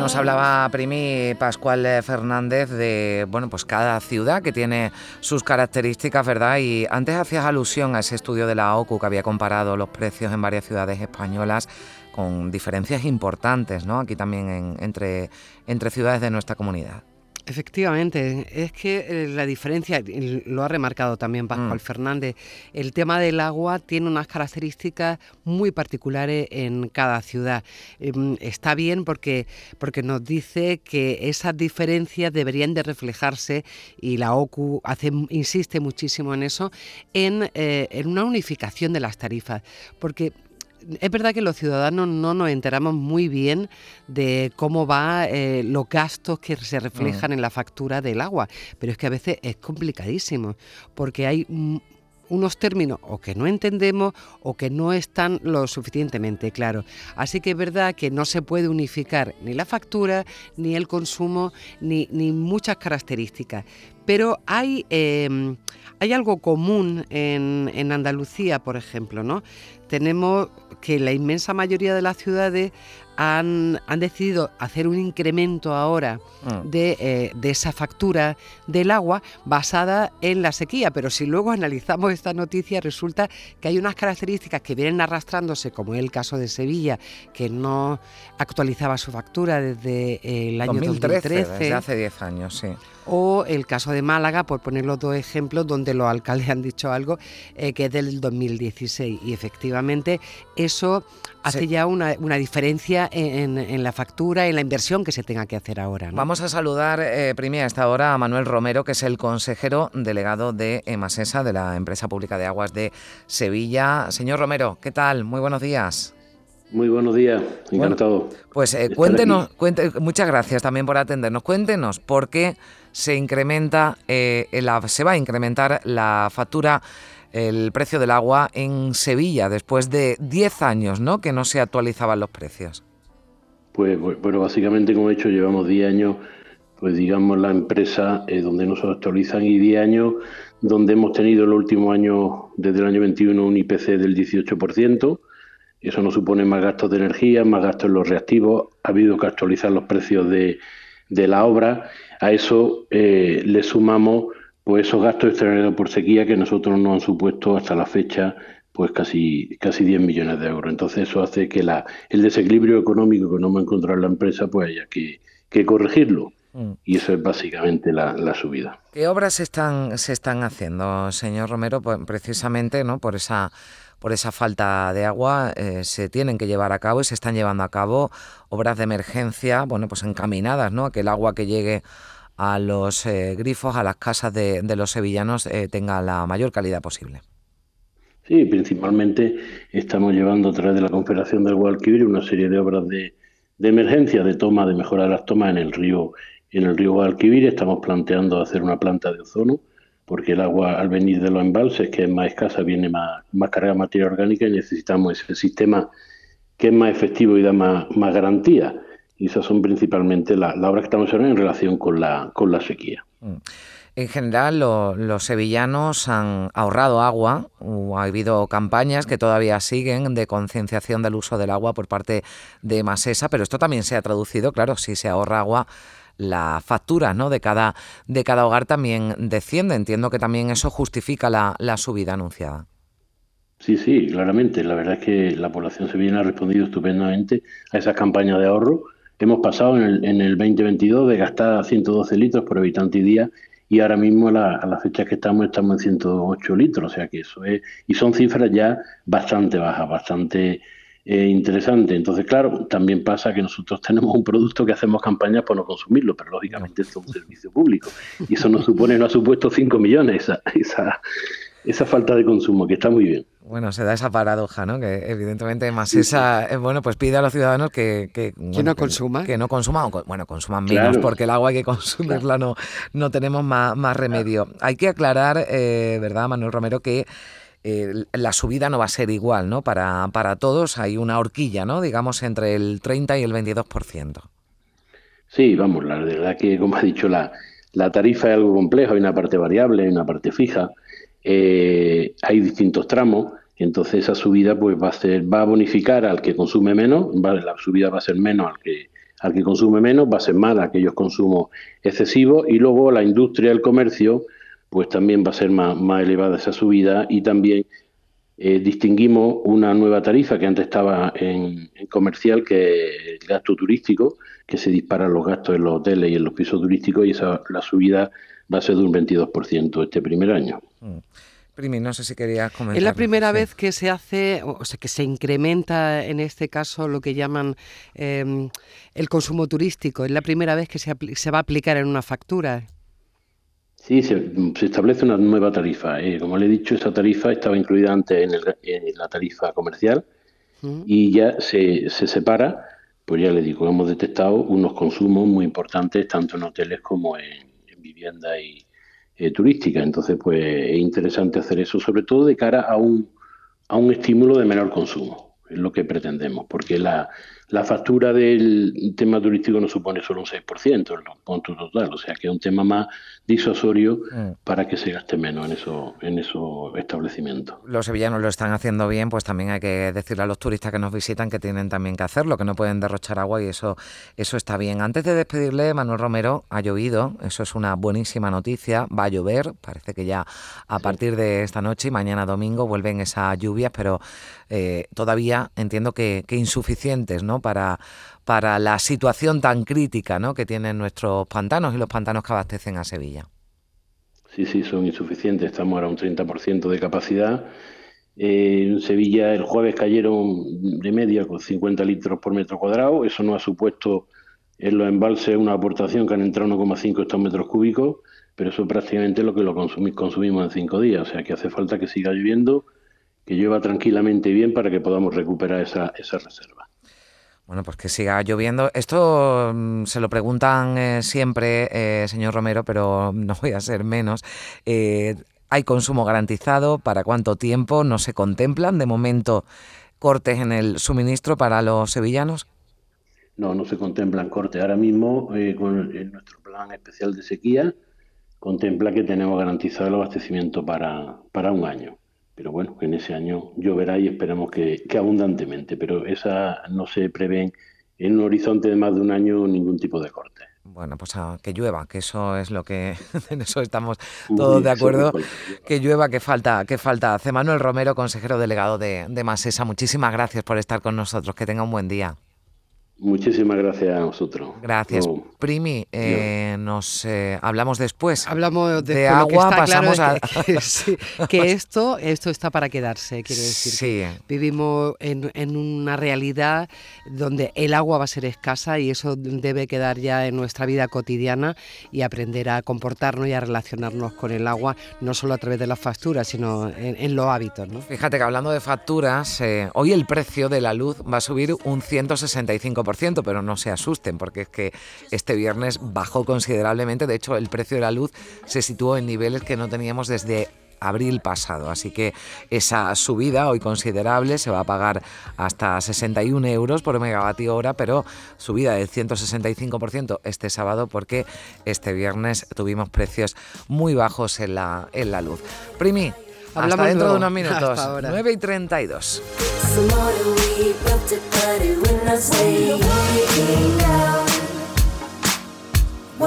Nos hablaba Primi Pascual eh, Fernández de bueno, pues cada ciudad que tiene sus características, ¿verdad? Y antes hacías alusión a ese estudio de la OCU que había comparado los precios en varias ciudades españolas con diferencias importantes, ¿no? Aquí también en- entre, entre ciudades de nuestra comunidad. Efectivamente, es que eh, la diferencia, lo ha remarcado también Pascual Mm. Fernández, el tema del agua tiene unas características muy particulares en cada ciudad. Em, Está bien porque, porque nos dice que esas diferencias deberían de reflejarse, y la OCU hace, insiste muchísimo en eso, en, eh, en una unificación de las tarifas. Porque es verdad que los ciudadanos no nos enteramos muy bien de cómo va eh, los gastos que se reflejan en la factura del agua, pero es que a veces es complicadísimo, porque hay mm, unos términos o que no entendemos o que no están lo suficientemente claros. Así que es verdad que no se puede unificar ni la factura, ni el consumo, ni, ni muchas características. Pero hay, eh, hay algo común en, en Andalucía, por ejemplo, ¿no? Tenemos que la inmensa mayoría de las ciudades han, han decidido hacer un incremento ahora Mm. de, eh, de esa factura del agua basada en la sequía. Pero si luego analizamos esta noticia, resulta que hay unas características que vienen arrastrándose, como es el caso de Sevilla, que no actualizaba su factura desde el año 2013, 2013 desde hace 10 años, sí. o el caso de Málaga, por poner los dos ejemplos donde los alcaldes han dicho algo eh, que es del 2016. Y efectivamente eso hace Sí. ya una, una diferencia en, en la factura, en la inversión que se tenga que hacer ahora. ¿no? Vamos a saludar eh, primero a esta hora a Manuel Romero, que es el consejero delegado de Emasesa, de la empresa pública de aguas de Sevilla. Señor Romero, ¿qué tal? Muy buenos días. Muy buenos días, encantado. Pues eh, cuéntenos, cuente- muchas gracias también por atendernos. Cuéntenos por qué se incrementa, eh, la- se va a incrementar la factura, el precio del agua en Sevilla después de 10 años, ¿no? Que no se actualizaban los precios. Pues bu- bueno, básicamente como he dicho, llevamos 10 años, pues digamos la empresa eh, donde nos actualizan y 10 años donde hemos tenido el último año, desde el año 21, un IPC del 18%. Eso nos supone más gastos de energía, más gastos en los reactivos. Ha habido que actualizar los precios de, de la obra. A eso eh, le sumamos pues esos gastos extraordinarios por sequía que nosotros nos han supuesto hasta la fecha pues casi, casi 10 millones de euros. Entonces eso hace que la, el desequilibrio económico que no hemos encontrado en la empresa pues haya que, que corregirlo. Mm. Y eso es básicamente la, la subida. ¿Qué obras se están, se están haciendo, señor Romero? Pues precisamente ¿no? por, esa, por esa falta de agua eh, se tienen que llevar a cabo y se están llevando a cabo obras de emergencia, bueno, pues encaminadas, ¿no? A que el agua que llegue a los eh, grifos, a las casas de, de los sevillanos, eh, tenga la mayor calidad posible. Sí, principalmente estamos llevando a través de la Confederación del Guadalquivir una serie de obras de, de emergencia, de toma, de mejora de las tomas en el río, en el río Guadalquivir. Estamos planteando hacer una planta de ozono, porque el agua al venir de los embalses, que es más escasa, viene más, más cargada de materia orgánica y necesitamos ese sistema que es más efectivo y da más, más garantía. Y esas son principalmente la- las obras que estamos haciendo en relación con la, con la sequía. Mm. En general, lo- los sevillanos han ahorrado agua. Ha habido campañas que todavía siguen de concienciación del uso del agua por parte de Masesa, pero esto también se ha traducido, claro, si se ahorra agua, la factura ¿no? de, cada, de cada hogar también desciende. Entiendo que también eso justifica la, la subida anunciada. Sí, sí, claramente. La verdad es que la población sevillana ha respondido estupendamente a esas campañas de ahorro. Hemos pasado en el, en el 2022 de gastar 112 litros por habitante y día y ahora mismo a la, a las fechas que estamos estamos en 108 litros. O sea que eso es... Y son cifras ya bastante bajas, bastante eh, interesante. Entonces, claro, también pasa que nosotros tenemos un producto que hacemos campañas por no consumirlo, pero lógicamente es un servicio público. Y eso nos supone, no ha supuesto 5 millones esa, esa, esa falta de consumo, que está muy bien. Bueno, se da esa paradoja, ¿no? Que evidentemente más esa, eh, bueno, pues pide a los ciudadanos que... Que, no consuma. Que, no consuman, bueno, consuman menos, porque el agua hay que consumirla, no, no tenemos más, más remedio. Hay que aclarar, eh, ¿verdad, Manuel Romero, que la subida no va a ser igual, ¿no? Para, para todos hay una horquilla, ¿no? Digamos entre el 30 y el 22%. Sí, vamos, la verdad que, como ha dicho, la, la tarifa es algo complejo, hay una parte variable, hay una parte fija, eh, hay distintos tramos, entonces esa subida pues va a ser, va a bonificar al que consume menos, la subida va a ser menos al que al que consume menos, va a ser más a aquellos consumos excesivos y luego la industria, el comercio, pues también va a ser más, elevada esa subida y también eh, distinguimos una nueva tarifa que antes estaba en, comercial, que es el gasto turístico, que se disparan los gastos en los hoteles y en los pisos turísticos y esa, la subida va a ser de un 22% este primer año. Mm. Primi, no sé si querías comentar. Es la primera vez que se hace, o sea, que se incrementa en este caso lo que llaman em, el consumo turístico. Es la primera vez que se, se va a aplicar en una factura. Sí, se, establece una nueva tarifa. Eh, como le he dicho, esa tarifa estaba incluida antes en, la tarifa comercial y ya se, se, separa. Pues ya le digo, hemos detectado unos consumos muy importantes tanto en hoteles como en, vivienda y eh, turística. Entonces, pues es interesante hacer eso, sobre todo de cara a un, a un estímulo de menor consumo. Es lo que pretendemos, porque la, la factura del tema turístico no supone solo un 6% el punto total, o sea que es un tema más disuasorio mm. para que se gaste menos en esos en esos establecimientos. Los sevillanos lo están haciendo bien, pues también hay que decirle a los turistas que nos visitan que tienen también que hacerlo, que no pueden derrochar agua y eso eso está bien. Antes de despedirle, Manuel Romero, ha llovido, eso es una buenísima noticia, va a llover, parece que ya a partir de esta noche y mañana domingo vuelven esas lluvias, pero eh, todavía entiendo que, que insuficientes, ¿no? Para, para la situación tan crítica ¿no? que tienen nuestros pantanos y los pantanos que abastecen a Sevilla. Sí, sí, son insuficientes. Estamos ahora a un 30% de capacidad. Eh, en Sevilla el jueves cayeron de media con 50 litros por metro cuadrado. Eso no ha supuesto en los embalses una aportación que han entrado 1,5 hectómetros cúbicos, pero eso prácticamente es lo que lo consumimos en cinco días. O sea que hace falta que siga lloviendo, que llueva tranquilamente bien para que podamos recuperar esa, esa reserva. Bueno, pues que siga lloviendo. Esto mm, se lo preguntan eh, siempre, eh, señor Romero, pero no voy a ser menos. Eh, ¿Hay consumo garantizado? ¿Para cuánto tiempo? ¿No se contemplan de momento cortes en el suministro para los sevillanos? No, no se contemplan cortes. Ahora mismo, con nuestro plan especial de sequía, contempla que tenemos garantizado el abastecimiento para, para un año pero bueno, en ese año lloverá y esperamos que, abundantemente, pero esa no se prevé en un horizonte de más de un año ningún tipo de corte. Bueno, pues que llueva, que eso es lo que en eso estamos todos de acuerdo. Que llueva, que falta, que falta. Hace Manuel Romero, consejero delegado de, de Masesa. Muchísimas gracias por estar con nosotros. Que tenga un buen día. Muchísimas gracias a vosotros. Gracias. Primi, eh, nos eh, hablamos después. Hablamos de agua, pasamos a... Que, esto, esto está para quedarse, quiero decir. Sí. Vivimos en, en, una realidad donde el agua va a ser escasa y eso debe quedar ya en nuestra vida cotidiana y aprender a comportarnos y a relacionarnos con el agua, no solo a través de las facturas, sino en, los hábitos. ¿no? Fíjate que hablando de facturas, eh, hoy el precio de la luz va a subir un 165% pero no se asusten porque es que este viernes bajó considerablemente, de hecho el precio de la luz se situó en niveles que no teníamos desde abril pasado. Así que esa subida hoy considerable se va a pagar hasta 61 euros por megavatio hora, pero subida del 165% este sábado porque este viernes tuvimos precios muy bajos en la, en la luz. Primi, Hablamos hasta dentro de unos minutos. 9 y 32.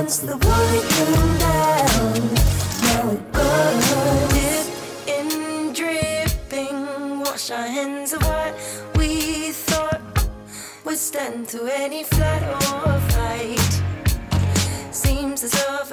Once the water came down, now it goes. Dip in dripping, wash our hands of what we thought would stand to any flood or fight. Seems as if